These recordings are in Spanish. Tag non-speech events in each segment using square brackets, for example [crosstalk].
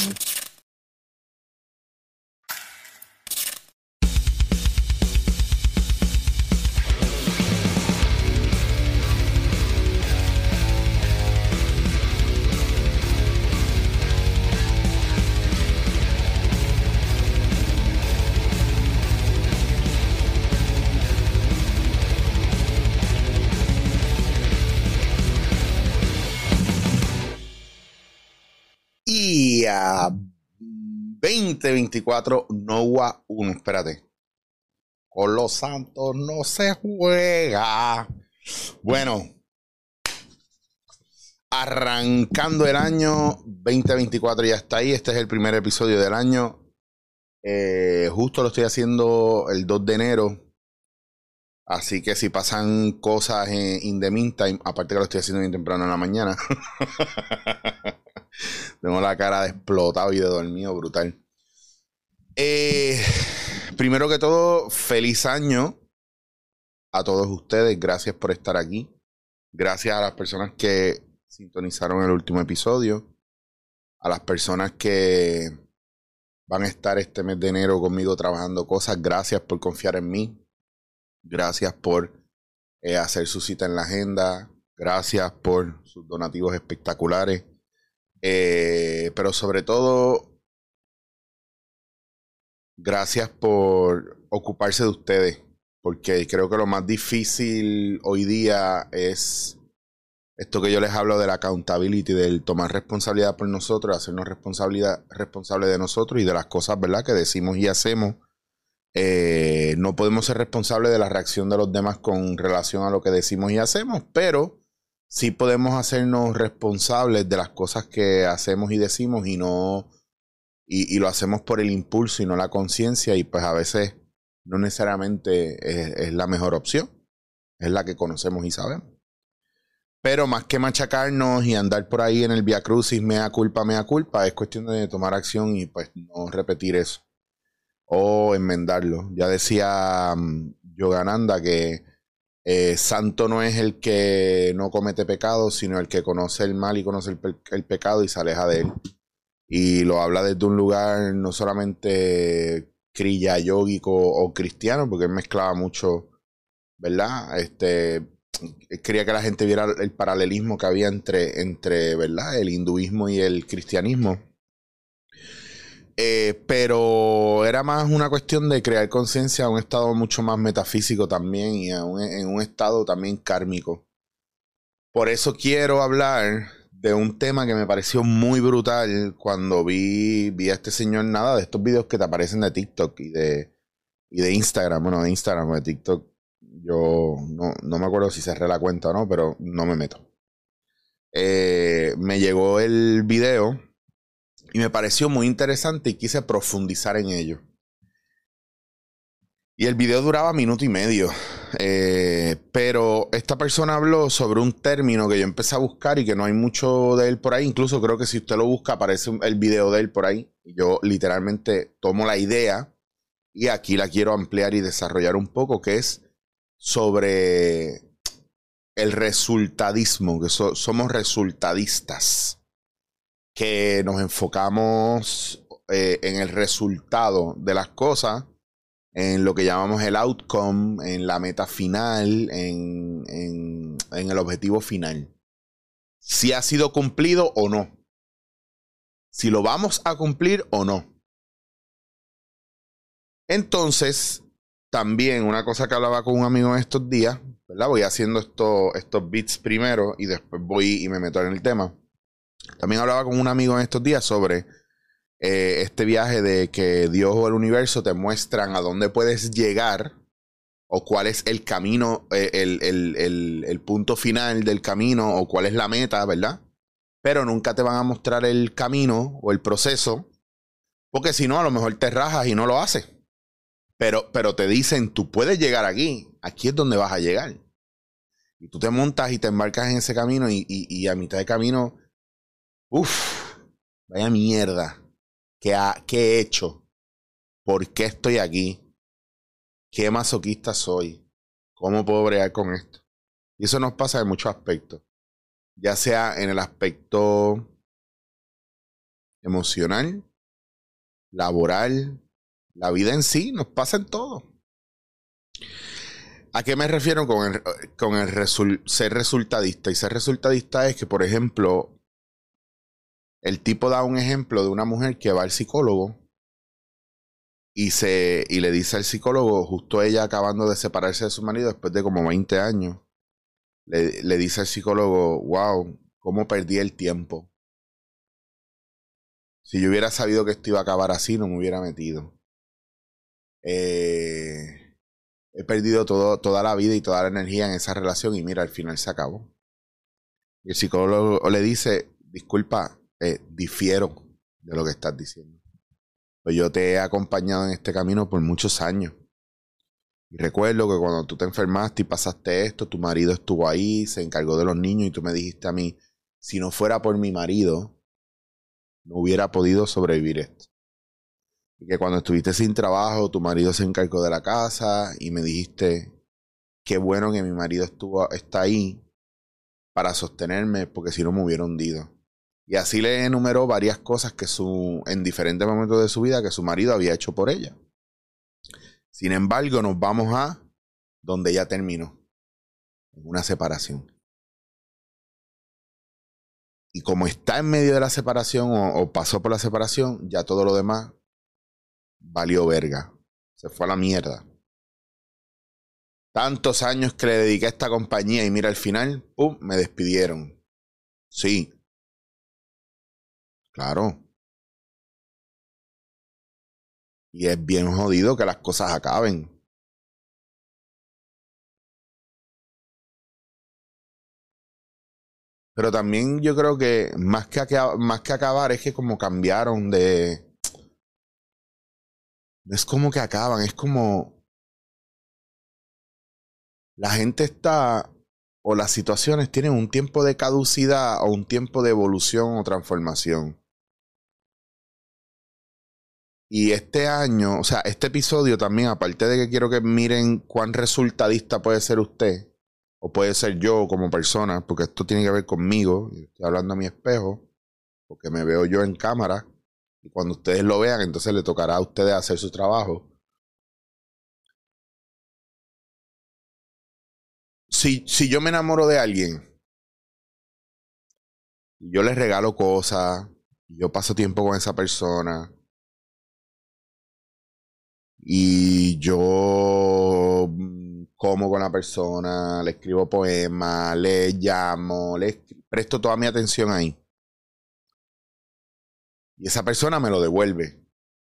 Y 2024 NOWA 1. Espérate. Con los Santos no se juega. Bueno, arrancando el año 2024 ya está ahí. Este es el primer episodio del año. Eh, justo lo estoy haciendo el 2 de enero. Así que si pasan cosas en in the meantime, aparte que lo estoy haciendo bien temprano en la mañana. [laughs] Tengo la cara de explotado y de dormido brutal. Eh, primero que todo, feliz año a todos ustedes. Gracias por estar aquí. Gracias a las personas que sintonizaron el último episodio. A las personas que van a estar este mes de enero conmigo trabajando cosas. Gracias por confiar en mí. Gracias por eh, hacer su cita en la agenda. Gracias por sus donativos espectaculares. Eh, pero sobre todo, gracias por ocuparse de ustedes, porque creo que lo más difícil hoy día es esto que yo les hablo de la accountability, del tomar responsabilidad por nosotros, hacernos responsabilidad, responsable de nosotros y de las cosas, ¿verdad?, que decimos y hacemos. Eh, no podemos ser responsables de la reacción de los demás con relación a lo que decimos y hacemos, pero sí podemos hacernos responsables de las cosas que hacemos y decimos y no y, lo hacemos por el impulso y no la conciencia y pues a veces no necesariamente es, la mejor opción es la que conocemos y sabemos. Pero más que machacarnos y andar por ahí en el via crucis mea culpa mea culpa es cuestión de tomar acción y pues no repetir eso. O enmendarlo. Ya decía um, Yogananda que eh, santo no es el que no comete pecado, sino el que conoce el mal y conoce el, pecado y se aleja de él. Y lo habla desde un lugar no solamente crilla yógico o cristiano, porque él mezclaba mucho, ¿verdad? Este, quería que la gente viera el paralelismo que había entre, entre ¿verdad? el hinduismo y el cristianismo. Eh, pero era más una cuestión de crear conciencia a un estado mucho más metafísico también y en un estado también kármico. Por eso quiero hablar de un tema que me pareció muy brutal cuando vi, vi a este señor nada de estos videos que te aparecen de TikTok y de, y de Instagram. Bueno, de Instagram o de TikTok. Yo no, no me acuerdo si cerré la cuenta o no, pero no me meto. Eh, me llegó el video y me pareció muy interesante y quise profundizar en ello. Y el video duraba minuto y medio. Eh, pero esta persona habló sobre un término que yo empecé a buscar y que no hay mucho de él por ahí. Incluso creo que si usted lo busca aparece el video de él por ahí. Yo literalmente tomo la idea y aquí la quiero ampliar y desarrollar un poco, que es sobre el resultadismo, que somos resultadistas que nos enfocamos eh, en el resultado de las cosas, en lo que llamamos el outcome, en la meta final, en, en, el objetivo final. Si ha sido cumplido o no. Si lo vamos a cumplir o no. Entonces, también una cosa que hablaba con un amigo en estos días, ¿verdad? Voy haciendo esto, estos bits primero y después voy y me meto en el tema. También hablaba con un amigo en estos días sobre eh, este viaje de que Dios o el universo te muestran a dónde puedes llegar o cuál es el camino, eh, el, punto final del camino o cuál es la meta, ¿verdad? Pero nunca te van a mostrar el camino o el proceso, porque si no, a lo mejor te rajas y no lo haces. Pero, pero te dicen, tú puedes llegar aquí, aquí es donde vas a llegar. Y tú te montas y te embarcas en ese camino y a mitad de camino Uf, vaya mierda. ¿Qué, he hecho? ¿Por qué estoy aquí? ¿Qué masoquista soy? ¿Cómo puedo bregar con esto? Y eso nos pasa en muchos aspectos. Ya sea en el aspecto emocional, laboral, la vida en sí, nos pasa en todo. ¿A qué me refiero con el, con el ser resultadista? Y ser resultadista es que, por ejemplo, el tipo da un ejemplo de una mujer que va al psicólogo y, se, y le dice al psicólogo, justo ella acabando de separarse de su marido después de como 20 años, le, le dice al psicólogo, wow, ¿cómo perdí el tiempo? Si yo hubiera sabido que esto iba a acabar así, no me hubiera metido. Eh, he perdido todo, toda la vida y toda la energía en esa relación y mira, al final se acabó. Y el psicólogo le dice, disculpa, eh, difiero de lo que estás diciendo. Pues yo te he acompañado en este camino por muchos años. Y recuerdo que cuando tú te enfermaste y pasaste esto, tu marido estuvo ahí, se encargó de los niños y tú me dijiste a mí, si no fuera por mi marido, no hubiera podido sobrevivir esto. Y que cuando estuviste sin trabajo, tu marido se encargó de la casa y me dijiste, qué bueno que mi marido estuvo, está ahí para sostenerme porque si no me hubiera hundido. Y así le enumeró varias cosas que su, en diferentes momentos de su vida que su marido había hecho por ella. Sin embargo, nos vamos a donde ya terminó, una separación. Y como está en medio de la separación o, pasó por la separación, ya todo lo demás valió verga. Se fue a la mierda. Tantos años que le dediqué a esta compañía y mira al final, ¡pum! Me despidieron. Sí. Claro. Y es bien jodido que las cosas acaben. Pero también yo creo que más que, más que acabar es que como cambiaron de... Es como que acaban, es como... La gente está, o las situaciones tienen un tiempo de caducidad o un tiempo de evolución o transformación. Y este año, o sea, este episodio también, aparte de que quiero que miren cuán resultadista puede ser usted, o puede ser yo como persona, porque esto tiene que ver conmigo, estoy hablando a mi espejo, porque me veo yo en cámara, y cuando ustedes lo vean, entonces le tocará a ustedes hacer su trabajo. Si, si yo me enamoro de alguien, yo les regalo cosas, yo paso tiempo con esa persona, y yo como con la persona, le escribo poemas, le llamo, le presto toda mi atención ahí. Y esa persona me lo devuelve.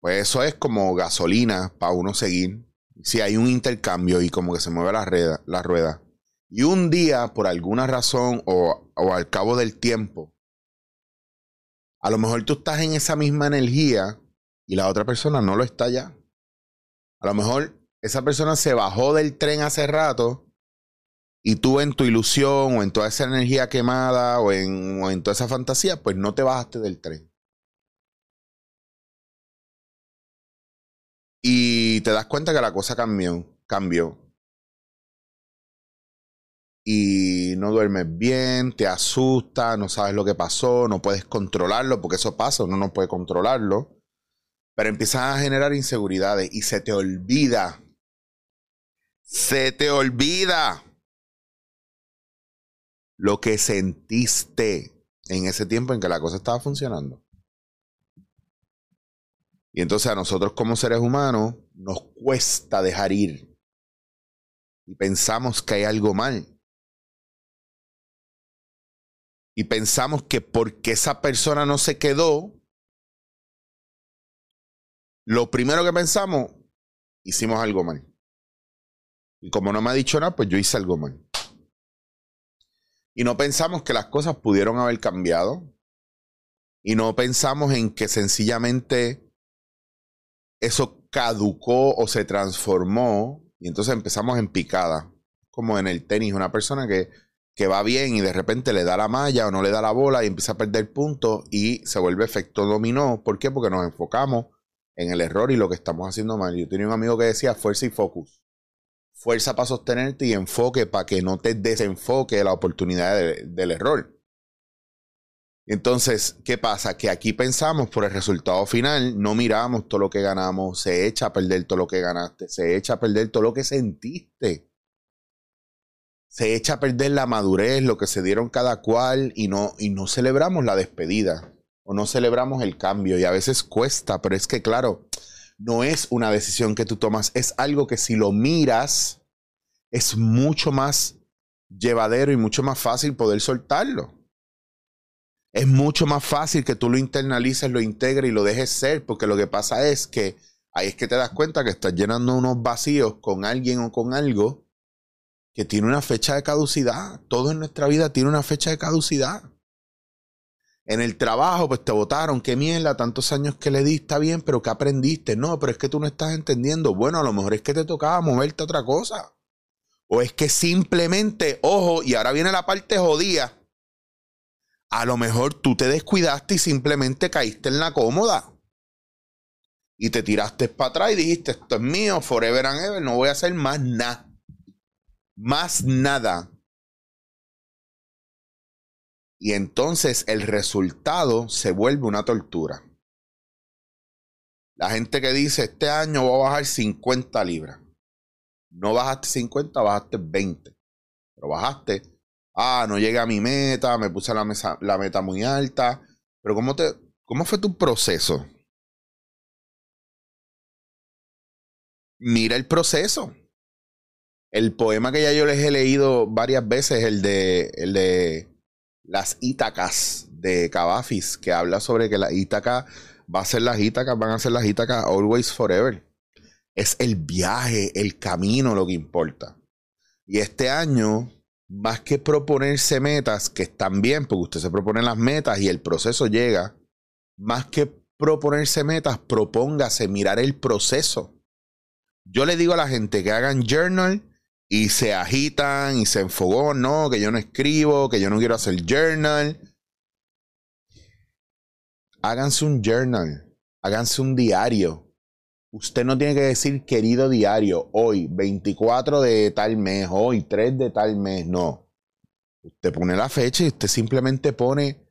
Pues eso es como gasolina para uno seguir. Si hay un intercambio y como que se mueve la la rueda. Y un día, por alguna razón o, o al cabo del tiempo, a lo mejor tú estás en esa misma energía y la otra persona no lo está ya. A lo mejor esa persona se bajó del tren hace rato y tú en tu ilusión o en toda esa energía quemada o en, en toda esa fantasía, pues no te bajaste del tren. Y te das cuenta que la cosa cambió, cambió. Y no duermes bien, te asusta, no sabes lo que pasó, no puedes controlarlo, porque eso pasa, uno no puede controlarlo. Pero empiezas a generar inseguridades y se te olvida se te olvida lo que sentiste en ese tiempo en que la cosa estaba funcionando. Y entonces a nosotros como seres humanos nos cuesta dejar ir. Y pensamos que hay algo mal. Y pensamos que porque esa persona no se quedó, lo primero que pensamos, hicimos algo mal. Y como no me ha dicho nada, pues yo hice algo mal. Y no pensamos que las cosas pudieron haber cambiado. Y no pensamos en que sencillamente eso caducó o se transformó. Y entonces empezamos en picada. Como en el tenis, una persona que, que va bien y de repente le da la malla o no le da la bola y empieza a perder puntos y se vuelve efecto dominó. ¿Por qué? Porque nos enfocamos en el error y lo que estamos haciendo mal. Yo tenía un amigo que decía fuerza y focus fuerza para sostenerte y enfoque para que no te desenfoque la oportunidad del error. Entonces, ¿qué pasa? Que aquí pensamos por el resultado final, no miramos todo lo que ganamos, se echa a perder todo lo que ganaste, se echa a perder todo lo que sentiste. Se echa a perder la madurez, lo que se dieron cada cual y no, y no celebramos la despedida o no celebramos el cambio y a veces cuesta, pero es que claro, no es una decisión que tú tomas, es algo que si lo miras es mucho más llevadero y mucho más fácil poder soltarlo. Es mucho más fácil que tú lo internalices, lo integres y lo dejes ser, porque lo que pasa es que ahí es que te das cuenta que estás llenando unos vacíos con alguien o con algo que tiene una fecha de caducidad. Todo en nuestra vida tiene una fecha de caducidad. En el trabajo, pues te votaron, qué mierda, tantos años que le di, está bien, pero ¿qué aprendiste? No, pero es que tú no estás entendiendo. Bueno, a lo mejor es que te tocaba moverte a otra cosa. O es que simplemente, ojo, y ahora viene la parte jodida. A lo mejor tú te descuidaste y simplemente caíste en la cómoda. Y te tiraste para atrás y dijiste, esto es mío, forever and ever, no voy a hacer más nada. Más nada. Y entonces el resultado se vuelve una tortura. La gente que dice, este año voy a bajar 50 libras. No bajaste 50, bajaste 20. Pero bajaste, ah, no llegué a mi meta, me puse la, mesa, la meta muy alta. Pero ¿cómo, te, ¿cómo fue tu proceso? Mira el proceso. El poema que ya yo les he leído varias veces, el de, el de las Ítacas de Cavafis, que habla sobre que la Ítaca va a ser las Ítacas, van a ser las Ítacas always forever. Es el viaje, el camino lo que importa. Y este año, más que proponerse metas, que están bien, porque usted se propone las metas y el proceso llega, más que proponerse metas, propóngase mirar el proceso. Yo le digo a la gente que hagan journal y se agitan y se enfogó, no, que yo no escribo, que yo no quiero hacer journal. Háganse un journal, háganse un diario. Usted no tiene que decir querido diario, hoy 24 de tal mes, hoy 3 de tal mes, no. Usted pone la fecha y usted simplemente pone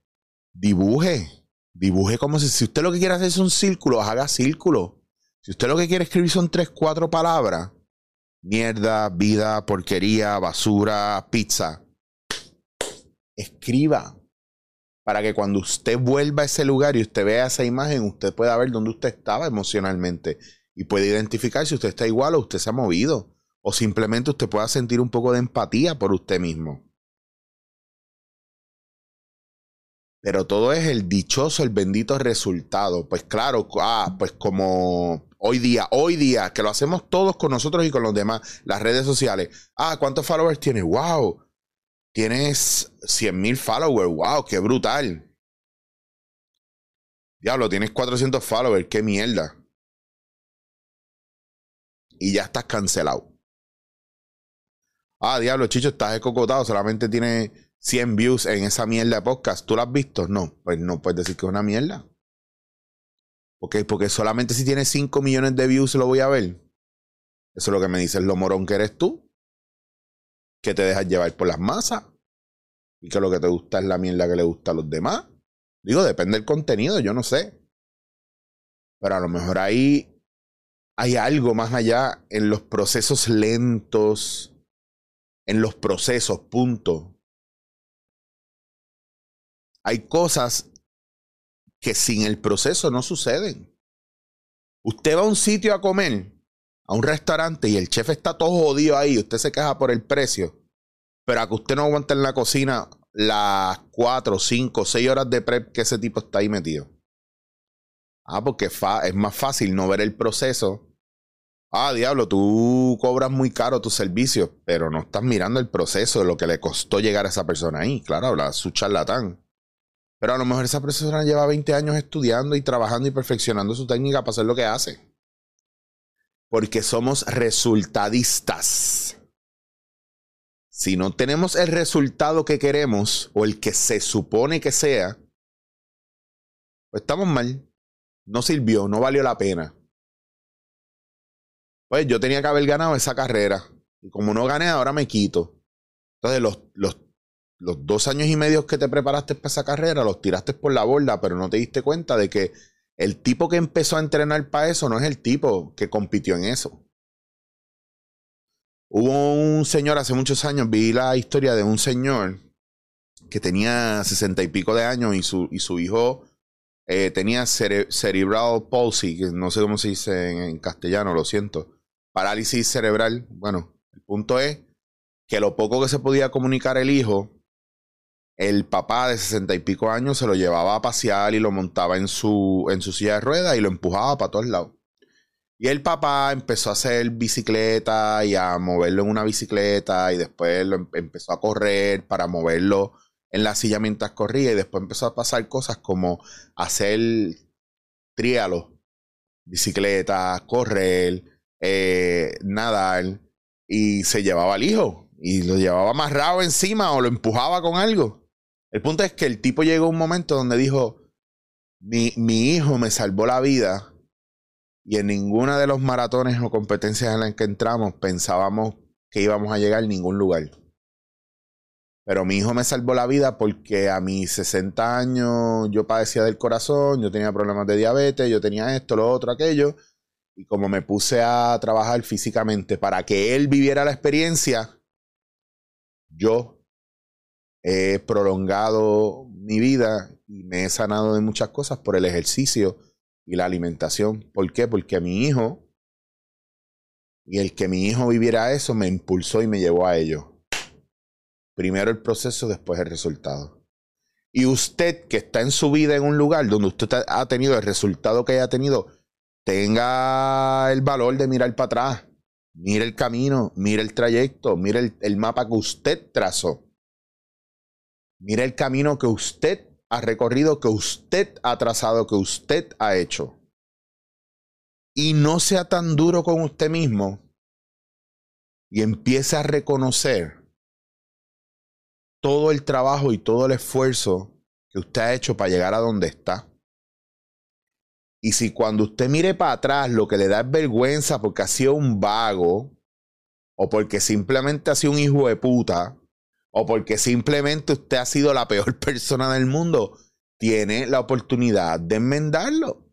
dibuje. Dibuje como si, si usted lo que quiere hacer es un círculo, haga círculo. Si usted lo que quiere escribir son 3, 4 palabras, mierda, vida, porquería, basura, pizza. Escriba para que cuando usted vuelva a ese lugar y usted vea esa imagen, usted pueda ver dónde usted estaba emocionalmente y puede identificar si usted está igual o usted se ha movido o simplemente usted pueda sentir un poco de empatía por usted mismo. Pero todo es el dichoso, el bendito resultado. Pues claro, ah, pues como hoy día, hoy día, que lo hacemos todos con nosotros y con los demás, las redes sociales. Ah, ¿cuántos followers tienes? ¡Wow! Tienes 100 mil followers. ¡Wow! ¡Qué brutal! Diablo, tienes 400 followers. ¡Qué mierda! Y ya estás cancelado. Ah, diablo, chicho, estás escocotado. Solamente tiene 100 views en esa mierda de podcast. ¿Tú lo has visto? No. Pues no puedes decir que es una mierda. Ok, porque solamente si tienes 5 millones de views lo voy a ver. Eso es lo que me dices, lo morón que eres tú. Que te dejas llevar por las masas. Y que lo que te gusta es la mierda que le gusta a los demás. Digo, depende del contenido, yo no sé. Pero a lo mejor ahí hay algo más allá en los procesos lentos. En los procesos, punto. Hay cosas que sin el proceso no suceden. Usted va a un sitio a comer, a un restaurante, y el chef está todo jodido ahí, usted se queja por el precio, pero a que usted no aguanta en la cocina las 4, 5, 6 horas de prep que ese tipo está ahí metido. Ah, porque es más fácil no ver el proceso. Ah, diablo, tú cobras muy caro tus servicios, pero no estás mirando el proceso de lo que le costó llegar a esa persona ahí. Claro, habla su charlatán. Pero a lo mejor esa persona lleva 20 años estudiando y trabajando y perfeccionando su técnica para hacer lo que hace. Porque somos resultadistas. Si no tenemos el resultado que queremos o el que se supone que sea, pues estamos mal. No sirvió, no valió la pena. Pues yo tenía que haber ganado esa carrera. Y como no gané, ahora me quito. Entonces los, los los dos años y medio que te preparaste para esa carrera los tiraste por la borda, pero no te diste cuenta de que el tipo que empezó a entrenar para eso no es el tipo que compitió en eso. Hubo un señor hace muchos años, vi la historia de un señor que tenía sesenta y pico de años y su, y su hijo eh, tenía cerebral palsy, que no sé cómo se dice en, castellano, lo siento. Parálisis cerebral. Bueno, el punto es que lo poco que se podía comunicar el hijo, el papá de sesenta y pico años se lo llevaba a pasear y lo montaba en su, en su silla de ruedas y lo empujaba para todos lados. Y el papá empezó a hacer bicicleta y a moverlo en una bicicleta y después lo em-, empezó a correr para moverlo en la silla mientras corría y después empezó a pasar cosas como hacer trialos, bicicleta, correr, eh, nadar y se llevaba al hijo y lo llevaba amarrado encima o lo empujaba con algo. El punto es que el tipo llegó a un momento donde dijo, mi, mi hijo me salvó la vida y en ninguna de los maratones o competencias en las que entramos pensábamos que íbamos a llegar a ningún lugar. Pero mi hijo me salvó la vida porque a mis 60 años yo padecía del corazón, yo tenía problemas de diabetes, yo tenía esto, lo otro, aquello. Y como me puse a trabajar físicamente para que él viviera la experiencia, yo he prolongado mi vida y me he sanado de muchas cosas por el ejercicio y la alimentación. ¿Por qué? Porque mi hijo y el que mi hijo viviera eso me impulsó y me llevó a ello. Primero el proceso, después el resultado. Y usted que está en su vida en un lugar donde usted ha tenido el resultado que haya tenido, tenga el valor de mirar para atrás. Mire el camino, mire el trayecto, mire el, el mapa que usted trazó. Mire el camino que usted ha recorrido, que usted ha trazado, que usted ha hecho. Y no sea tan duro con usted mismo y empiece a reconocer todo el trabajo y todo el esfuerzo que usted ha hecho para llegar a donde está. Y si cuando usted mire para atrás lo que le da es vergüenza porque ha sido un vago, o porque simplemente ha sido un hijo de puta, o porque simplemente usted ha sido la peor [laughs] persona del mundo, tiene la oportunidad de enmendarlo.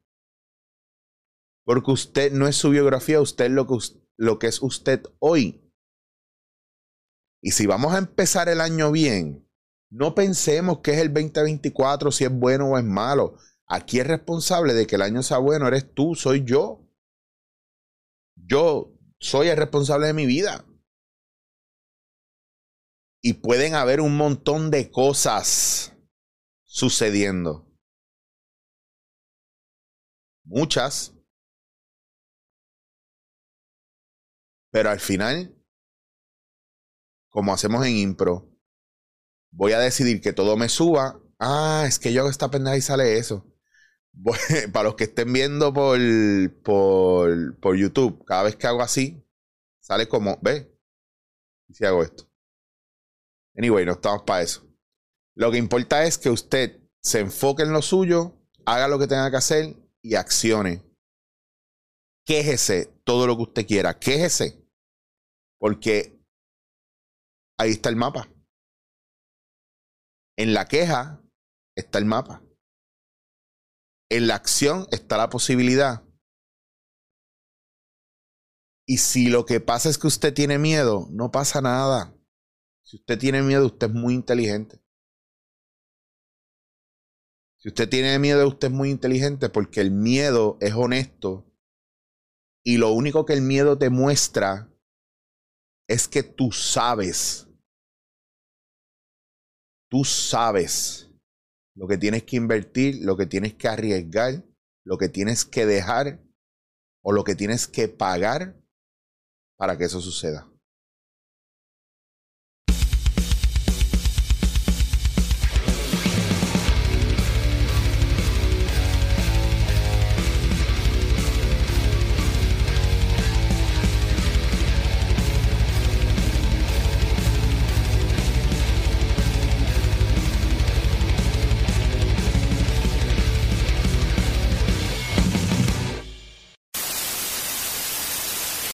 Porque usted no es su biografía, usted es lo que, lo que es usted hoy. Y si vamos a empezar el año bien, no pensemos que es el 2024, si es bueno o es malo. Aquí es responsable de que el año sea bueno, eres tú, soy yo. Yo soy el responsable de mi vida. Y pueden haber un montón de cosas sucediendo. Muchas. Pero al final como hacemos en impro, voy a decidir que todo me suba. Ah, es que yo hago esta pendeja y sale eso. [laughs] para los que estén viendo por, por, por YouTube, cada vez que hago así, sale como, ve, y si hago esto. Anyway, no estamos para eso. Lo que importa es que usted se enfoque en lo suyo, haga lo que tenga que hacer y accione. Quéjese todo lo que usted quiera, quéjese. Porque ahí está el mapa. En la queja está el mapa. En la acción está la posibilidad. Y si lo que pasa es que usted tiene miedo, no pasa nada. Si usted tiene miedo, usted es muy inteligente. Si usted tiene miedo, usted es muy inteligente porque el miedo es honesto. Y lo único que el miedo te muestra es que tú sabes tú sabes lo que tienes que invertir, lo que tienes que arriesgar, lo que tienes que dejar o lo que tienes que pagar para que eso suceda.